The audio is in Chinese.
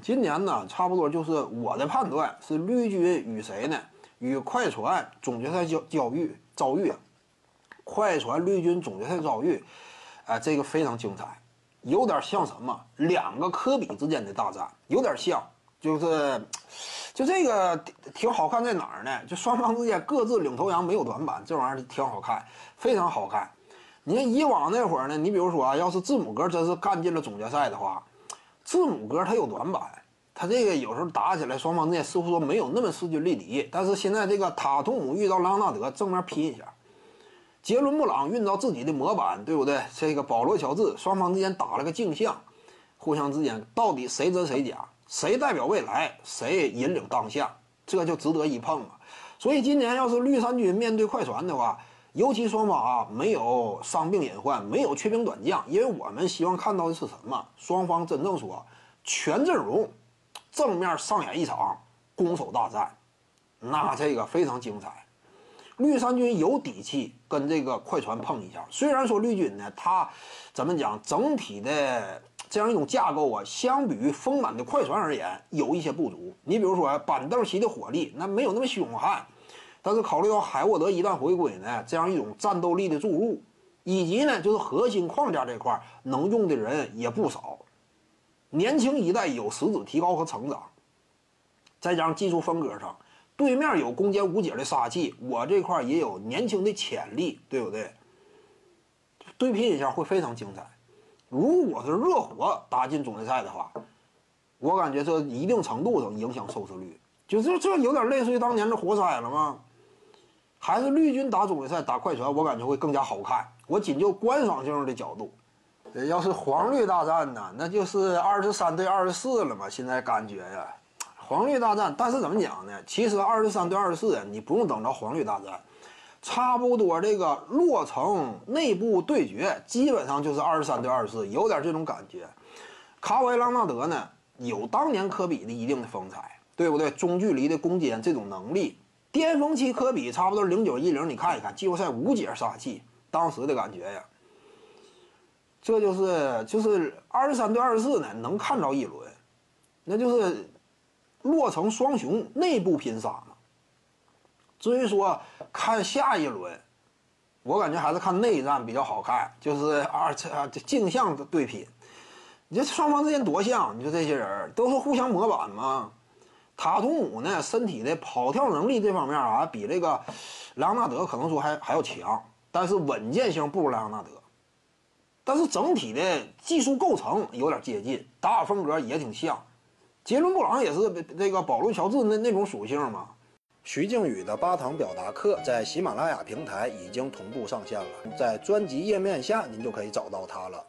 今年呢，差不多就是我的判断是绿军与谁呢？与快船总决赛交交遇遭遇，快船绿军总决赛遭遇，啊，这个非常精彩，有点像什么？两个科比之间的大战，有点像，就是就这个挺好看在哪儿呢？就双方之间各自领头羊，没有短板，这玩意儿挺好看，非常好看。你看以往那会儿呢，你比如说啊，要是字母哥真是干进了总决赛的话，字母哥他有短板，他这个有时候打起来双方之间似乎说没有那么势均力敌。但是现在这个塔图姆遇到朗纳德正面拼一下，杰伦布朗运到自己的模板，对不对？这个保罗乔治双方之间打了个镜像，互相之间到底谁真谁假，谁代表未来，谁引领当下，这就值得一碰啊。所以今年要是绿衫军面对快船的话，尤其双方啊没有伤病隐患，没有缺兵短将，因为我们希望看到的是什么？双方真正说全阵容正面上演一场攻守大战，那这个非常精彩。绿衫军有底气跟这个快船碰一下，虽然说绿军呢，他怎么讲，整体的这样一种架构啊，相比于丰满的快船而言有一些不足。你比如说板凳席的火力，那没有那么凶悍。但是考虑到海沃德一旦回归呢，这样一种战斗力的注入，以及呢就是核心框架这块能用的人也不少，年轻一代有实质提高和成长，再加上技术风格上，对面有攻坚无解的杀气，我这块也有年轻的潜力，对不对？对拼一下会非常精彩。如果是热火打进总决赛的话，我感觉这一定程度上影响收视率，就这这有点类似于当年的活塞了吗？还是绿军打总决赛打快船，我感觉会更加好看。我仅就观赏性的角度，要是黄绿大战呢，那就是二十三对二十四了嘛。现在感觉呀，黄绿大战，但是怎么讲呢？其实二十三对二十四，你不用等着黄绿大战，差不多这个落成内部对决，基本上就是二十三对二十四，有点这种感觉。卡瓦伊·朗纳德呢，有当年科比的一定的风采，对不对？中距离的攻坚这种能力。巅峰期科比差不多零九一零，你看一看季后赛无解杀气，当时的感觉呀，这就是就是二十三对二十四呢，能看着一轮，那就是落成双雄内部拼杀嘛。至于说看下一轮，我感觉还是看内战比较好看，就是二啊镜像的对拼，你这双方之间多像，你说这些人都是互相模板吗？塔图姆呢，身体的跑跳能力这方面啊，比这个莱昂纳德可能说还还要强，但是稳健性不如莱昂纳德。但是整体的技术构成有点接近，打法风格也挺像。杰伦布朗也是这个保罗乔治那那种属性嘛。徐静宇的八堂表达课在喜马拉雅平台已经同步上线了，在专辑页面下您就可以找到它了。